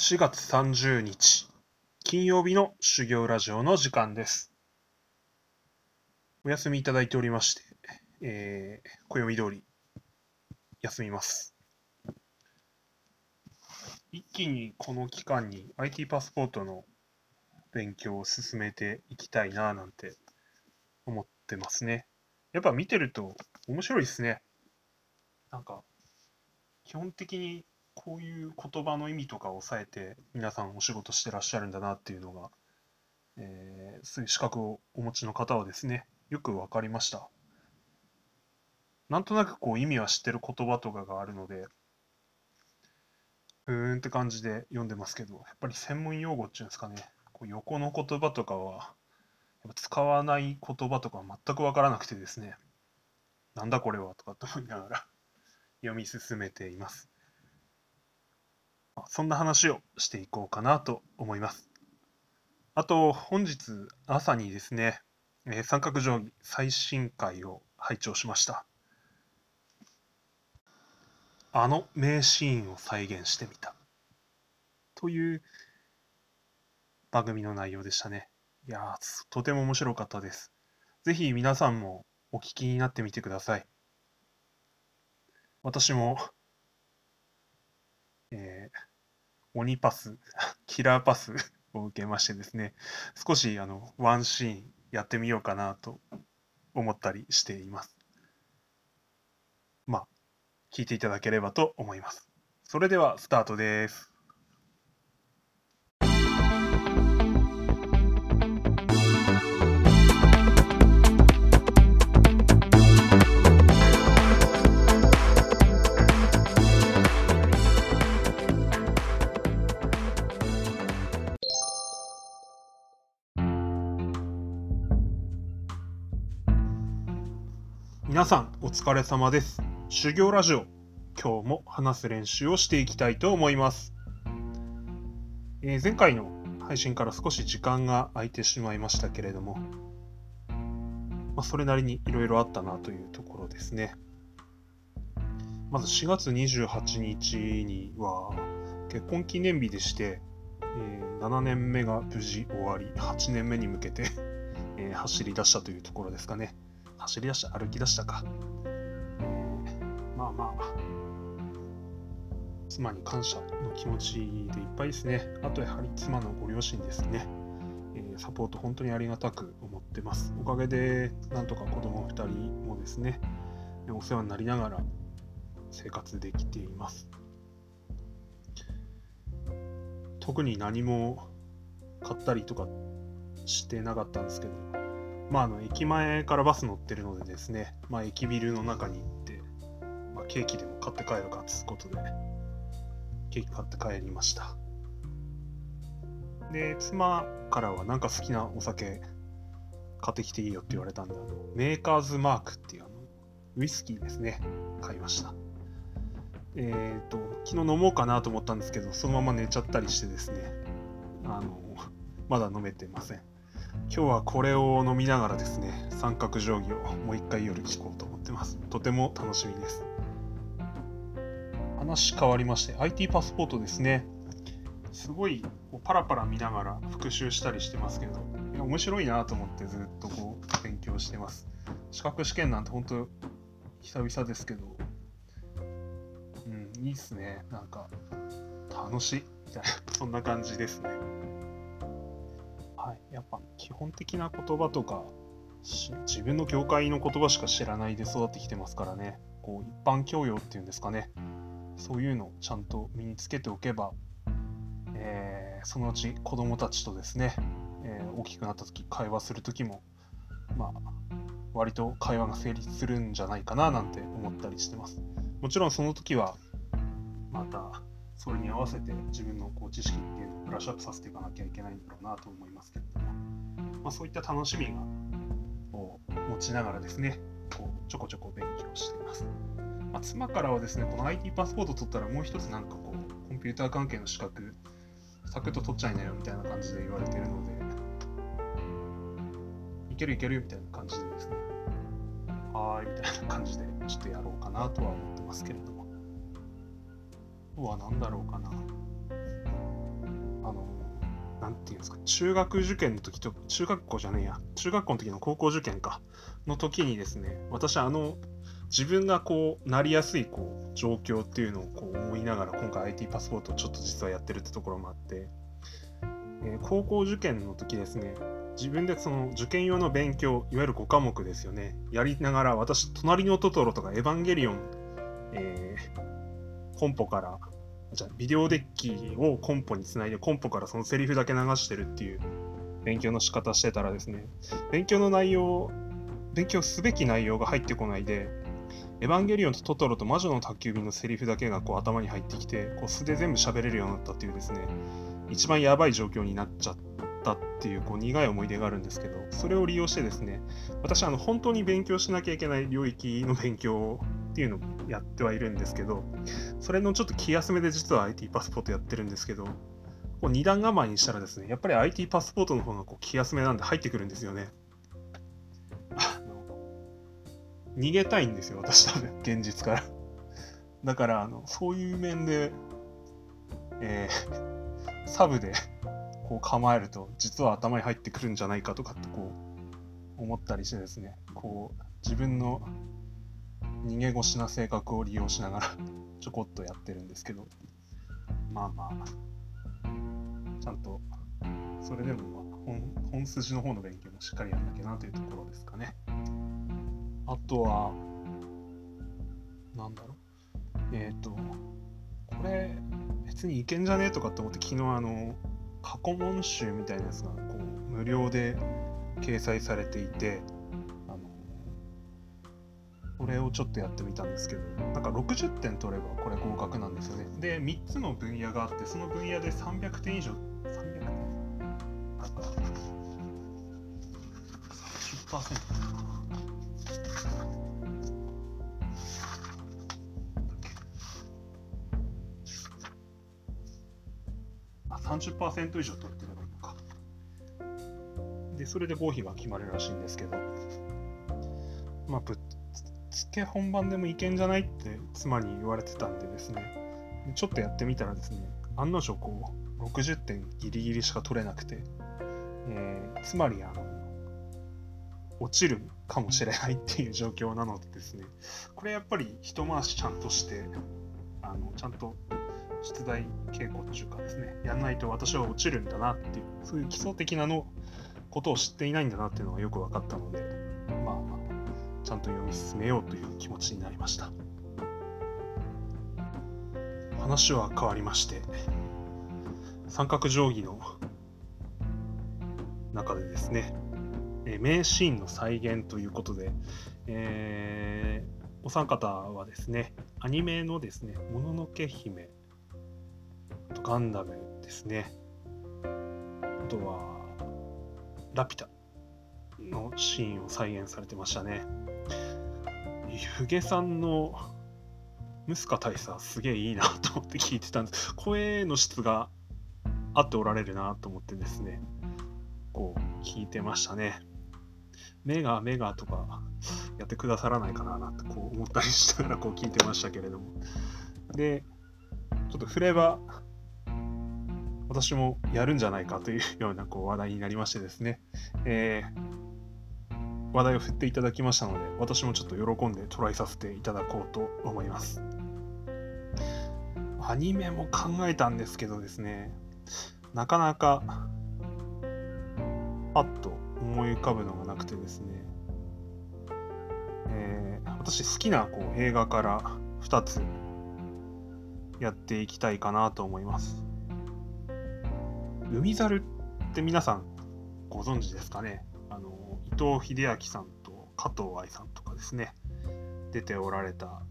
4月30日、金曜日の修行ラジオの時間です。お休みいただいておりまして、えー、暦通り休みます。一気にこの期間に IT パスポートの勉強を進めていきたいななんて思ってますね。やっぱ見てると面白いですね。なんか、基本的にこういう言葉の意味とかを抑えて皆さんお仕事してらっしゃるんだなっていうのが、えーそういう資格をお持ちの方はですね、よくわかりました。なんとなくこう意味は知ってる言葉とかがあるので、ふーんって感じで読んでますけど、やっぱり専門用語っていうんですかね、こう横の言葉とかは、やっぱ使わない言葉とか全くわからなくてですね、なんだこれはとかって思いながら読み進めています。そんな話をしていこうかなと思います。あと、本日朝にですね、えー三角定規最新回を拝聴しました。あの名シーンを再現してみた。という番組の内容でしたね。いや、とても面白かったです。ぜひ皆さんもお聞きになってみてください。私も、えー鬼パス、キラーパスを受けましてですね、少しあのワンシーンやってみようかなと思ったりしています。まあ、聞いていただければと思います。それではスタートです。皆さんお疲れ様です。修行ラジオ、今日も話す練習をしていきたいと思います。えー前回の配信から少し時間が空いてしまいましたけれども、まあ、それなりにいろいろあったなというところですね。まず4月28日には結婚記念日でして、えー7年目が無事終わり、8年目に向けて、え走り出したというところですかね。走り出した、歩き出したか。まあまあ、妻に感謝の気持ちでいっぱいですね。あとやはり妻のご両親ですね。えーサポート本当にありがたく思ってます。おかげで、なんとか子供2人もですね、お世話になりながら生活できています。特に何も買ったりとかしてなかったんですけど、まあ、あの駅前からバス乗ってるのでですね、まあ、駅ビルの中に行って、まあ、ケーキでも買って帰るかということで、ケーキ買って帰りました。で、妻からはなんか好きなお酒買ってきていいよって言われたんで、あのメーカーズマークっていうあのウイスキーですね、買いました。えっ、と、昨日飲もうかなと思ったんですけど、そのまま寝ちゃったりしてですね、あの、まだ飲めてません。今日はこれを飲みながらですね、三角定規をもう一回夜聞こうと思ってます。とても楽しみです。話変わりまして、IT パスポートですね。すごいこうパラパラ見ながら復習したりしてますけど、いや面白いなと思ってずっとこう勉強してます。資格試験なんて本当久々ですけど、うん、いいっすね。なんか楽しいみたいな、そんな感じですね。はい、やっぱ基本的な言葉とか自分の業界の言葉しか知らないで育ってきてますからね。こう一般教養っていうんですかね。そういうのをちゃんと身につけておけば、えーそのうち子供たちとですね、えー大きくなった時会話する時もまあ割と会話が成立するんじゃないかななんて思ったりしてます。もちろんその時はまたそれに合わせて自分のこう知識っていうのをブラッシュアップさせていかなきゃいけないんだろうなと思いますけれども、まあ、そういった楽しみがを持ちながらですねこうちょこちょこ勉強しています、まあ、妻からはですねこの IT パスポート取ったらもう一つなんかこうコンピューター関係の資格サクッと取っちゃいなよみたいな感じで言われてるのでいけるいけるみたいな感じでですねはーいみたいな感じでちょっとやろうかなとは思ってますけれども。は何だろうかな。あのなんていうんですか。中学受験の時と中学校じゃねえや。中学校の時の高校受験か。の時にですね私あの自分がこうなりやすいこう状況っていうのをこう思いながら今回 IT パスポートをちょっと実はやってるってところもあって、えー、高校受験の時ですね自分でその受験用の勉強いわゆる5科目ですよね。やりながら私隣のトトロとかエヴァンゲリオン、えー、コンポからじゃビデオデッキをコンポにつないでコンポからそのセリフだけ流してるっていう勉強の仕方してたらですね勉強の内容勉強すべき内容が入ってこないでエヴァンゲリオンとトトロと魔女の宅急便のセリフだけがこう頭に入ってきてこう素で全部喋れるようになったっていうですね一番やばい状況になっちゃったっていうこう苦い思い出があるんですけどそれを利用してですね私あの本当に勉強しなきゃいけない領域の勉強っていうのをやってはいるんですけどそれのちょっと気休めで実は IT パスポートやってるんですけどこう2段構えにしたらですねやっぱり IT パスポートの方がこう気休めなんで入ってくるんですよね逃げたいんですよ、私多分、現実から。だから、あの、そういう面で、えー、サブでこう構えると、実は頭に入ってくるんじゃないかとかってこう、思ったりしてですね、こう、自分の逃げ腰な性格を利用しながら ちょこっとやってるんですけど、まあまあ、ちゃんと、それでもまあ本、本筋の方の勉強もしっかりやんなきゃなというところですかね。あとは、なんだろう。えっ、ー、と、これ、別にいけんじゃねえとかって思って、昨日あの、過去問集みたいなやつがこう無料で掲載されていて、これをちょっとやってみたんですけど、なんか60点取ればこれ合格なんですよね。で、3つの分野があって、その分野で300点以上、300点あった。30%。30%以上取ってればいいのか。で、それで合否が決まるらしいんですけど、まあ、ぶ本番でもいけんじゃないって妻に言われてたんでですね、ちょっとやってみたらですね、案の定こう、60点ギリギリしか取れなくて、えー、つまりあの、落ちるかもしれないっていう状況なのでですね、これやっぱり一回しちゃんとして、あのちゃんと出題傾向というかですね、やんないと私は落ちるんだなっていう、そういう基礎的なのことを知っていないんだなっていうのがよく分かったので、ちゃんと読み進めようという気持ちになりました。話は変わりまして、三角定規の中でですね、名シーンの再現ということで、えー、お三方はですね、アニメのですね、もののけ姫とガンダムですね。あとは、ラピュタのシーンを再現されてましたね。湯気さんのムスカ大佐すげえいいなと思って聞いてたんです。声の質があっておられるなと思ってですね、こう聞いてましたね。目が目がとかやってくださらないかななんてこう思ったりしながらこう聞いてましたけれども。で、ちょっと触れば私もやるんじゃないかというようなこう話題になりましてですね、えー、話題を振っていただきましたので、私もちょっと喜んでトライさせていただこうと思います。アニメも考えたんですけどですね、なかなかパッと思い浮かぶのがなくてですね、えー、私好きなこう映画から2つやっていきたいかなと思います。海猿って皆さんご存知ですかね？あの藤英明さんと加藤愛さんとかですね出ておられた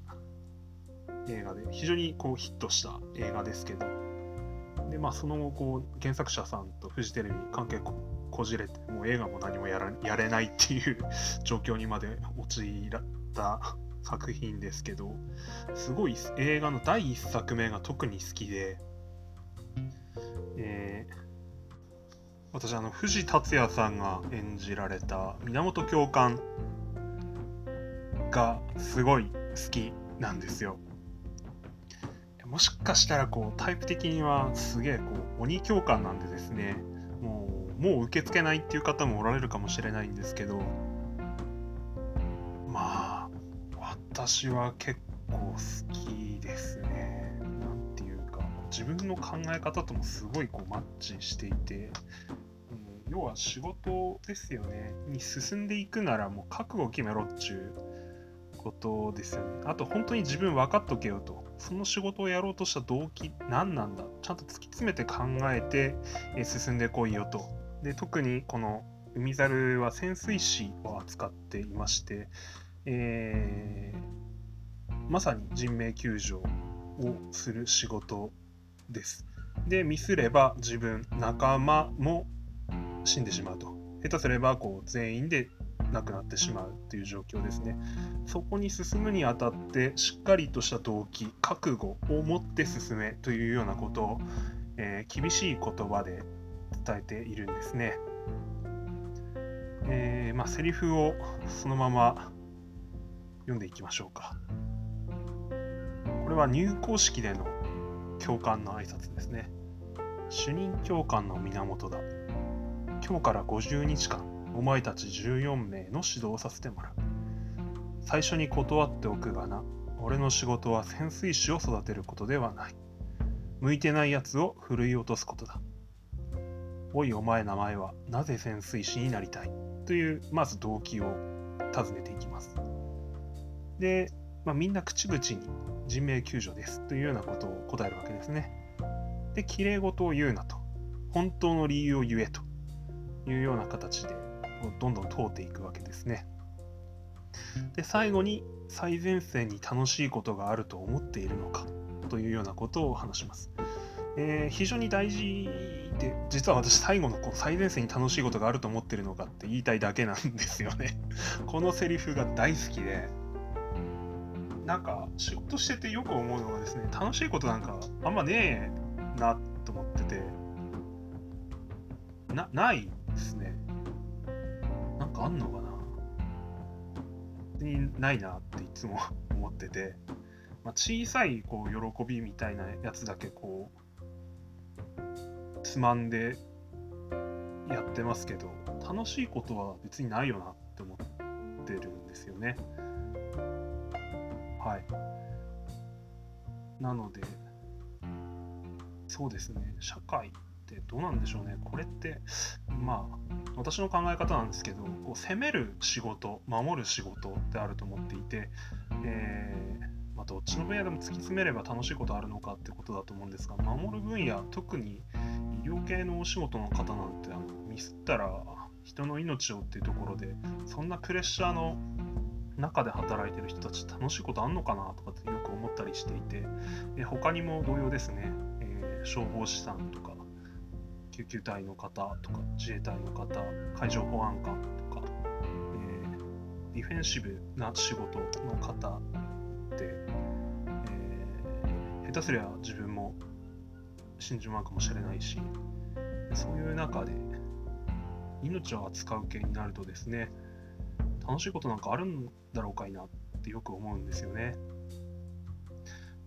映画で非常にこうヒットした映画ですけどでまあその後こう原作者さんとフジテレビ関係こじれてもう映画も何もやらやれないっていう 状況にまで陥った作品ですけどすごい映画の第1作目が特に好きで、えー私あの藤達也さんが演じられた源教官がすごい好きなんですよ。もしかしたらこうタイプ的にはすげえこう鬼教官なんでですねもうもう受け付けないっていう方もおられるかもしれないんですけどまあ私は結構好きですね。なんていうか自分の考え方ともすごいこうマッチしていて、要は仕事ですよね。に進んでいくならもう覚悟決めろっちゅうことですよね。あと本当に自分分かっとけよと。その仕事をやろうとした動機何なんだ。ちゃんと突き詰めて考えて、え進んでこいよと。で特にこの海猿は潜水士を扱っていまして、えー、まさに人命救助をする仕事です。で、ミスれば自分、仲間も死んでしまうと。下手すればこう全員で亡くなってしまうという状況ですね。そこに進むにあたってしっかりとした動機、覚悟を持って進めというようなことを、えー、厳しい言葉で伝えているんですね。えー、まあ、セリフをそのまま読んでいきましょうか。これは入校式での教官の挨拶ですね。主任教官の源だ。今日から50日間、お前たち14名の指導をさせてもらう。最初に断っておくがな、俺の仕事は潜水士を育てることではない。向いてないやつをふるい落とすことだ。おいお前名前はなぜ潜水士になりたい？というまず動機を尋ねていきます。で、まあ、みんな口々に人命救助ですというようなことを答えるわけですね。で、きれい事を言うなと。本当の理由を言えというような形でどんどん通っていくわけですね。で、最後に最前線に楽しいことがあると思っているのかというようなことを話します。えー、非常に大事で、実は私最後のこの最前線に楽しいことがあると思ってるのかって言いたいだけなんですよね。このセリフが大好きで、なんか仕事しててよく思うのがですね、楽しいことなんかあんまねえなと思ってて、な、ないですね。なんかあんのかな？別にないなっていつも 思ってて、まあ、小さいこう喜びみたいなやつだけこうつまんでやってますけど楽しいことは別にないよなって思ってるんですよね。はい。なのでそうですね。社会ってどうなんでしょうね。これってまあ私の考え方なんですけどこう攻める仕事守る仕事ってあると思っていて、えーまあ、どっちの分野でも突き詰めれば楽しいことあるのかってことだと思うんですが守る分野特に医療系のお仕事の方なんてあのミスったら人の命をっていうところでそんなプレッシャーの中で働いてる人たち楽しいことあんのかなとかってよく思ったりしていてえ他にも同様ですね、え、消防士さんとか救急隊の方とか自衛隊の方海上保安官とか、えー、ディフェンシブな仕事の方って、えー、下手すりゃ自分も死んじまうかもしれないしそういう中で命を扱う系になるとですね楽しいことなんかあるんだろうかいなってよく思うんですよね。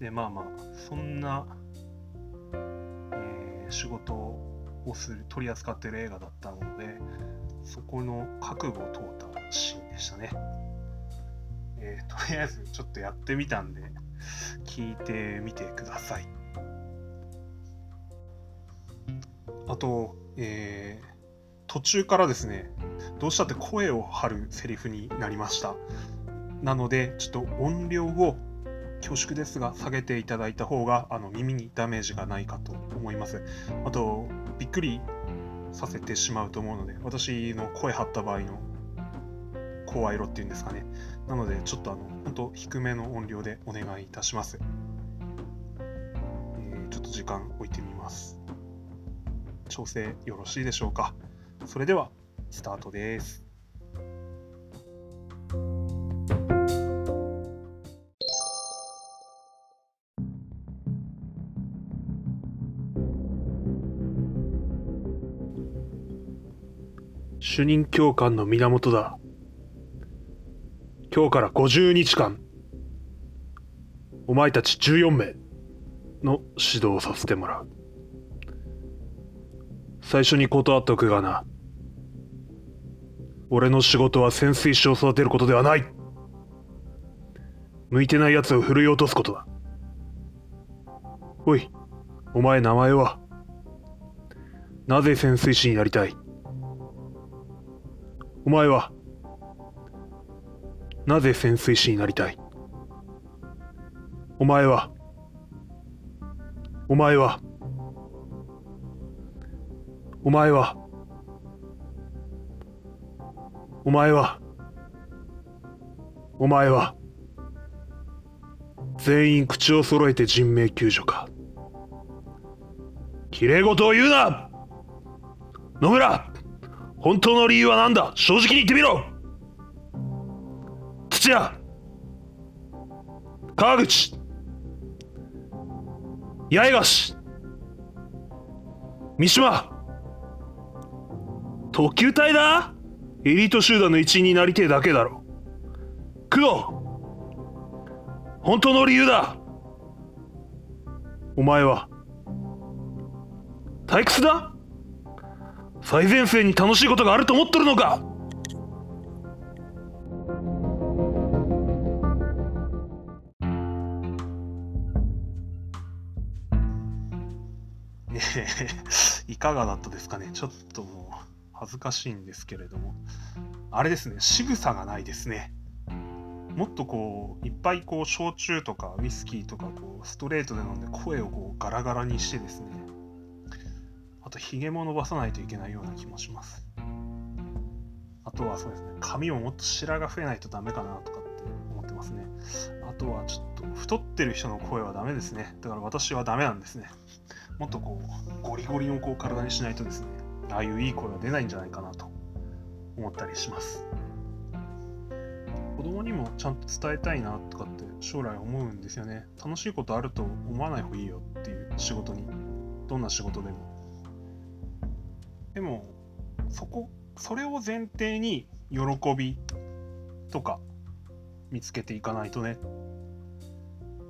でまあまあそんな、えー、仕事をする取り扱ってる映画だったのでそこの覚悟を問うたシーンでしたね、えー、とりあえずちょっとやってみたんで聞いてみてくださいあと、えー、途中からですね、どうしたって声を張るセリフになりました。なので、ちょっと音量を恐縮ですが下げていただいた方があの耳にダメージがないかと思います。あと、びっくりさせてしまうと思うので、私の声張った場合の声色っていうんですかね。なので、ちょっとあの、本当低めの音量でお願いいたします。えー、ちょっと時間置いてみます。調整よろしいでしょうかそれではスタートです主任教官の源だ今日から50日間お前たち14名の指導をさせてもらう。最初に断っとくがな。俺の仕事は潜水士を育てることではない向いてない奴を振るい落とすことだ。おい、お前名前は？なぜ潜水士になりたい？お前はなぜ潜水士になりたい？お前はお前はお前はお前はお前は全員口を揃えて人命救助か。きれい事を言うな！野村！本当の理由は何だ？正直に言ってみろ。土屋。川口。八重樫。三島。特急隊だ。エリート集団の一員になりてえだけだろ。工藤。本当の理由だ。お前は。退屈だ。最前線に楽しいことがあると思っとるのか？いかがだったですかね？ちょっともう恥ずかしいんですけれども。あれですね仕草がないですね。もっとこういっぱいこう焼酎とかウイスキーとかこうストレートで飲んで声をこうガラガラにしてですねあとひげも伸ばさないといけないような気もします。あとはそうですね髪ももっと白が増えないとダメかなとかって思ってますね。あとはちょっと太ってる人の声はダメですね。だから私はダメなんですね。もっとこうゴリゴリのこう体にしないとですね。ああいういい声は出ないんじゃないかなと思ったりします。子供にもちゃんと伝えたいなとかって将来思うんですよね。楽しいことあると思わない方がいいよっていう仕事にどんな仕事でもでもそこそれを前提に喜びとか見つけていかないとね。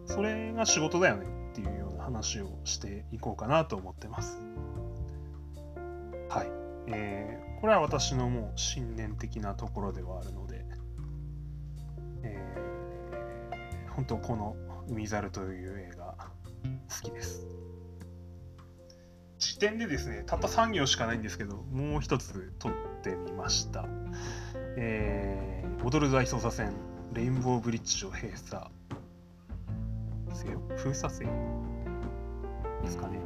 それが仕事だよねっていうような話をしていこうかなと思ってます。はい、えー、これは私のもう信念的なところではあるので。えー、本当この「海猿」という映画好きです。点でですねたった3行しかないんですけどもう一つ撮ってみましたえー、踊る大捜査線レインボーブリッジを閉鎖せよ封鎖せよですかね、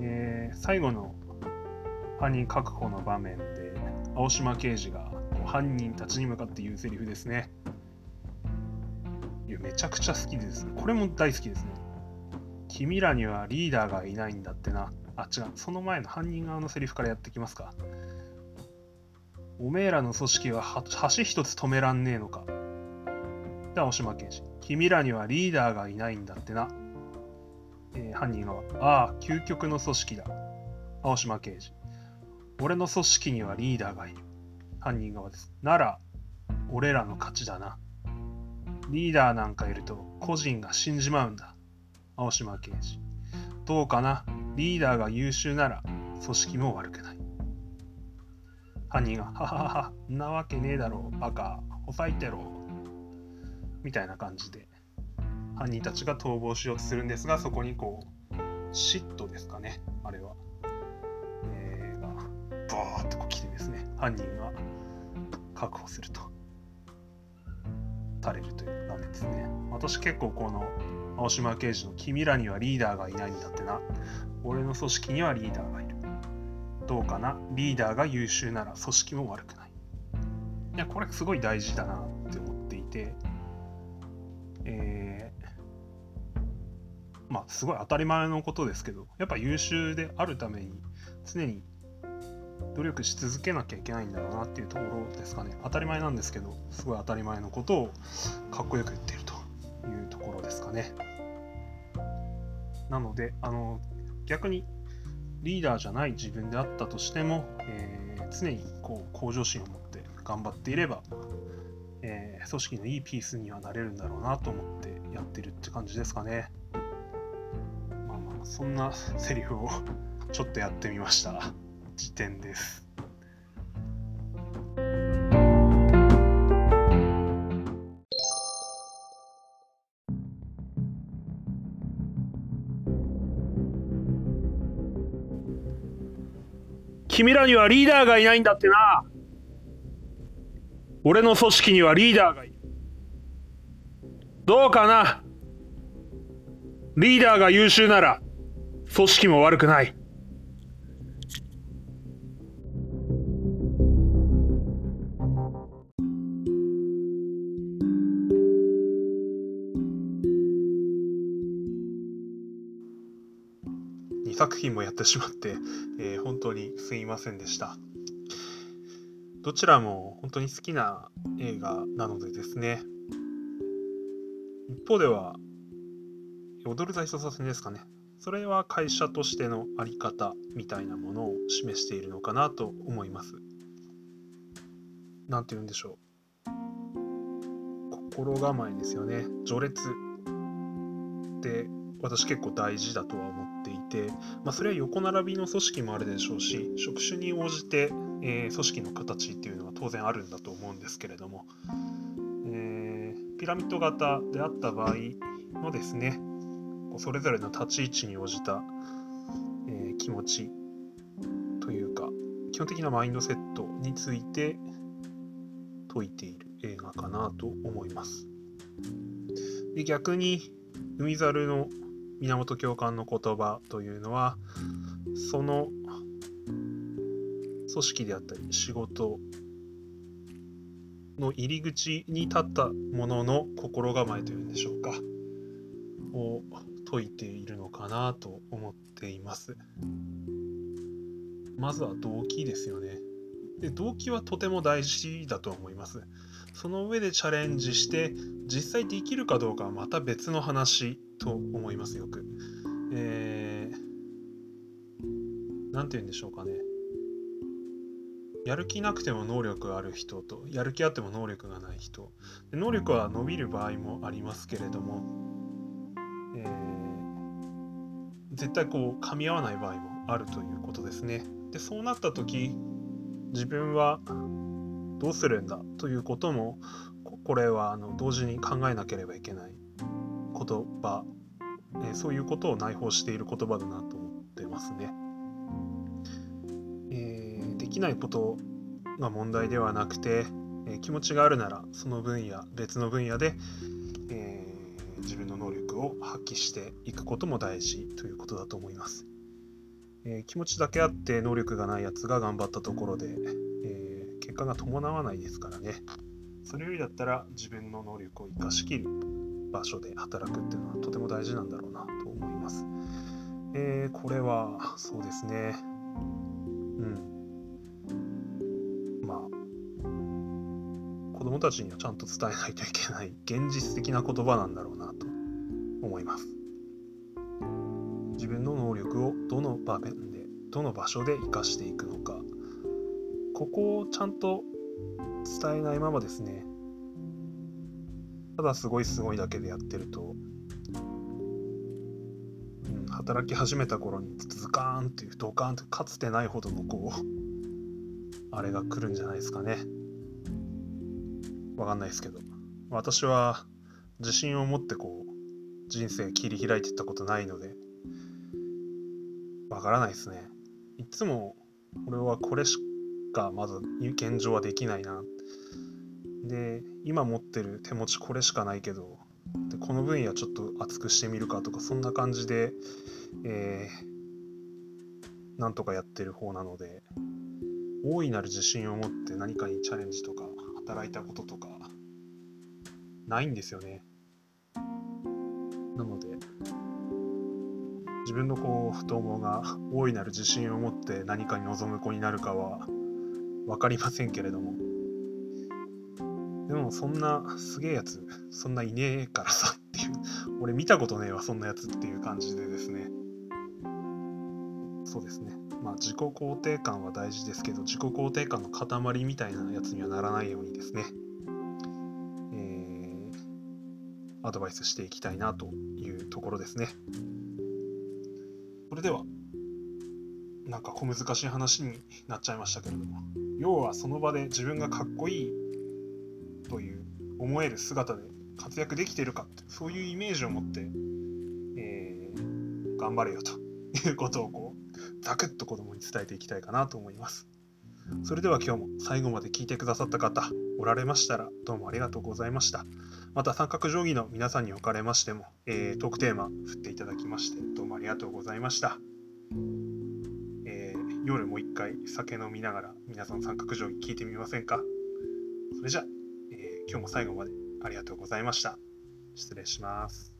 えー、最後の犯人確保の場面で青島刑事が犯人たちに向かって言うセリフですねいやめちゃくちゃ好きです。これも大好きですね。君らにはリーダーがいないんだってな。あ、違う。その前の犯人側のセリフからやってきますか。おめえらの組織は橋一つ止めらんねえのか。で、青島刑事。君らにはリーダーがいないんだってな。えー、犯人側。ああ、究極の組織だ。青島刑事。俺の組織にはリーダーがいる。犯人側です。なら、俺らの勝ちだな。リーダーなんかいると個人が死んじまうんだ。青島刑事。どうかなリーダーが優秀なら組織も悪くない。犯人が、はははは、んなわけねえだろう、バカ、ほさいてろ。みたいな感じで、犯人たちが逃亡しようとするんですが、そこにこう、嫉妬ですかね、あれは。えー、が、バーっとこう来てですね、犯人が確保すると。されるという場面ですね。私結構この青島刑事の君らにはリーダーがいないんだってな。俺の組織にはリーダーがいる。どうかな？リーダーが優秀なら組織も悪くない。いや、これすごい大事だなって思っていて、えー、まあすごい当たり前のことですけど、やっぱ優秀であるために常に努力し続けなきゃいけないんだろうなっていうところですかね当たり前なんですけどすごい当たり前のことをかっこよく言ってるというところですかねなのであの逆にリーダーじゃない自分であったとしても、えー、常にこう向上心を持って頑張っていれば、えー、組織のいいピースにはなれるんだろうなと思ってやってるって感じですかね。まあまあそんなセリフをちょっとやってみました。時点です。君らにはリーダーがいないんだってな。俺の組織にはリーダーがいる。どうかな。リーダーが優秀なら組織も悪くない。ってしまって、えー、本当にすいませんでした。どちらも本当に好きな映画なのでですね、一方では、踊る大捜査線ですかね。それは会社としての在り方みたいなものを示しているのかなと思います。なんて言うんでしょう。心構えですよね。序列って私結構大事だとは思っっていて、まあ、それは横並びの組織もあるでしょうし職種に応じて、えー、組織の形っていうのは当然あるんだと思うんですけれども、えー、ピラミッド型であった場合のですねそれぞれの立ち位置に応じた、えー、気持ちというか基本的なマインドセットについて説いている映画かなと思います。で逆に海猿の源教官の言葉というのはその組織であったり仕事の入り口に立ったものの心構えというんでしょうかを説いているのかなと思っています。まずは動機ですよね。で動機はとても大事だと思います。その上でチャレンジして実際できるかどうかはまた別の話と思いますよく。えー、なんて言うんでしょうかね。やる気なくても能力ある人とやる気あっても能力がない人で能力は伸びる場合もありますけれども、えー、絶対こう噛み合わない場合もあるということですねでそうなった時自分はどうするんだということもこれはあの同時に考えなければいけない言葉、えそういうことを内包している言葉だなと思ってますね。えー、できないことが問題ではなくて、え気持ちがあるならその分野別の分野で、えー、自分の能力を発揮していくことも大事ということだと思います。えー、気持ちだけあって能力がないやつが頑張ったところで、えー、結果が伴わないですからね。それよりだったら自分の能力を生かしきる場所で働くっていうのはとても大事なんだろうなと思います。えー、これはそうですね。うん。まあ、子供たちにはちゃんと伝えないといけない現実的な言葉なんだろうなと思います。自分の能力をどの場面で、どの場所で生かしていくのか、ここをちゃんと伝えないままですね、ただすごいすごいだけでやってると、うん、働き始めた頃にズカーンっていうドカーンってかつてないほどのこうあれが来るんじゃないですかね。わかんないですけど。私は自信を持ってこう人生切り開いていったことないのでわからないですね。いつも俺はこれしかまず現状はできないな。ってで今持ってる手持ちこれしかないけどでこの分野ちょっと厚くしてみるかとかそんな感じで、えー、なんとかやってる方なので大いなる自信を持って何かにチャレンジとか働いたこととかないんですよね。なので自分のこう太ももが大いなる自信を持って何かに臨む子になるかは分かりませんけれどもでもそんなすげえやつそんないねえからさっていう。俺見たことねえわそんなやつっていう感じでですね。そうですね。まあ自己肯定感は大事ですけど自己肯定感の塊みたいなやつにはならないようにですね。えー、アドバイスしていきたいなというところですね。それではなんか小難しい話になっちゃいましたけれども。要はその場で自分がかっこいいという思える姿で活躍できてるかってそういうイメージを持って、えー、頑張れよと いうことをこうザクッと子供に伝えていきたいかなと思います。それでは今日も最後まで聞いてくださった方おられましたらどうもありがとうございました。また三角定規の皆さんにおかれましても、えー、トークテーマ振っていただきましてどうもありがとうございました。え、夜もう一回酒飲みながら皆さん三角定規聞いてみませんか？それじゃあ、今日も最後までありがとうございました。失礼します。